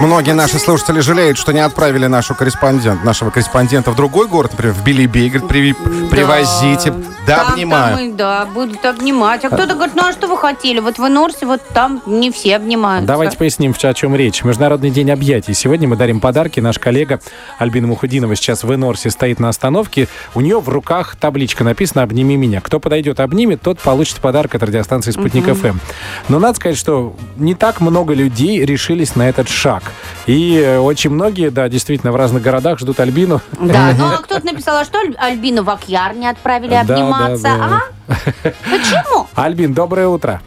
Многие наши слушатели жалеют, что не отправили нашу корреспондент, нашего корреспондента в другой город, например, в Билибей. Говорит, при, привозите, да, Там, обнимаю. там и- да, будут обнимать. А кто-то говорит, ну а что вы хотели? Вот в Норсе вот там не все обнимаются. Давайте поясним, о чем речь. Международный день объятий. Сегодня мы дарим подарки. Наш коллега Альбина Мухудинова сейчас в Энорсе стоит на остановке. У нее в руках табличка написано «Обними меня». Кто подойдет, обнимет, тот получит подарок от радиостанции «Спутник ФМ». Но надо сказать, что не так много людей решились на этот шаг. И э, очень многие, да, действительно, в разных городах ждут Альбину. Да, ну а кто-то написал, а что Аль- Альбину в Акьяр не отправили Да, обниматься, да, да. а? Почему? Альбин, доброе утро.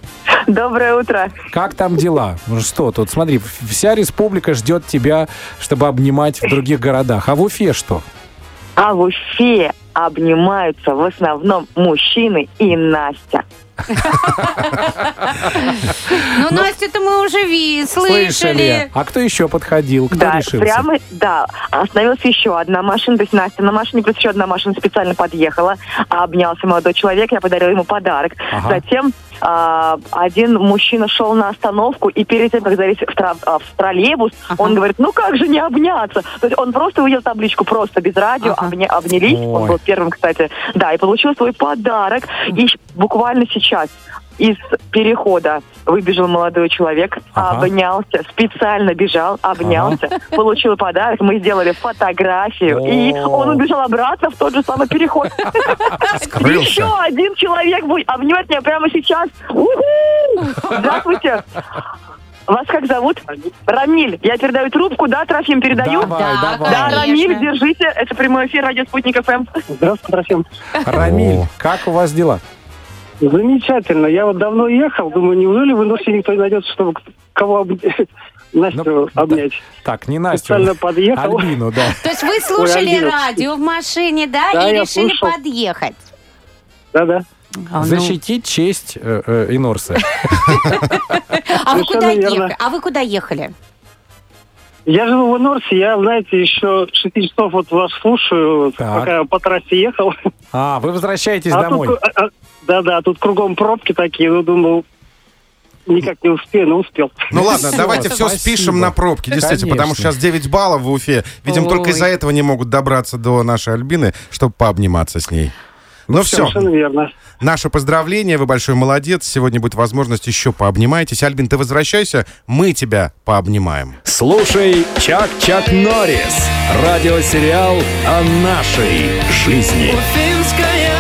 Доброе утро. Как там дела? Ну Что тут? Смотри, вся республика ждет тебя, чтобы обнимать в других городах. А в Уфе что? А в Уфе обнимаются в основном мужчины и Настя. Ну, Настю-то мы уже ви- слышали. А кто еще подходил? Кто да, решился? прямо, да, остановилась еще одна машина, то есть Настя на машине, плюс еще одна машина специально подъехала, обнялся молодой человек, я подарила ему подарок. Ага. Затем а, один мужчина шел на остановку, и перед тем, как залезть в, тра- а, в троллейбус, Ага. он говорит, ну как же не обняться? То есть он просто увидел табличку, просто без радио, Ага. обня- обнялись, Ой. он был первым, кстати, да, и получил свой подарок. И буквально сейчас из перехода выбежал молодой человек, Ага. обнялся, специально бежал, обнялся, получил подарок, мы сделали фотографию, и О. он убежал обратно в тот же самый переход. Еще один человек будет обнимать меня прямо сейчас. Здравствуйте. Вас как зовут? Рамиль. Я передаю трубку, да, Трофим, передаю? Давай, Да, давай. Да. Рамиль, держите. Это прямой эфир радио Спутник ФМ. Здравствуйте, Трофим. Рамиль, О. как у вас дела? Замечательно. Я вот давно ехал, думаю, неужели в Индусе никто не найдется, чтобы кого об- Настю Ну, да. обнять. Так, не Настю. Специально подъехал. Альбину, да. То есть вы слушали радио в машине, да, Да, и решили слушал. подъехать? Да-да. А, ну, Защитить честь э, э, Инорса. а вы Совершенно куда верно. ехали? А вы куда ехали? Я живу в Инорсе, я, знаете, еще 6 часов вот вас слушаю, Так. пока по трассе ехал. А, вы возвращаетесь А домой. тут, а, а, да-да, тут кругом пробки такие, ну, думал, никак не успею, но успел. Ну ладно, давайте все спасибо. спишем на пробки, действительно, потому что сейчас 9 баллов в Уфе. Видимо, только из-за этого не могут добраться до нашей Альбины, чтобы пообниматься с ней. Ну все, Совершенно верно. наше поздравление, вы большой молодец. Сегодня будет возможность еще пообнимайтесь. Альбин, ты возвращайся, мы тебя пообнимаем. Слушай Чак-Чак Норрис. Радиосериал о нашей жизни. Уфимская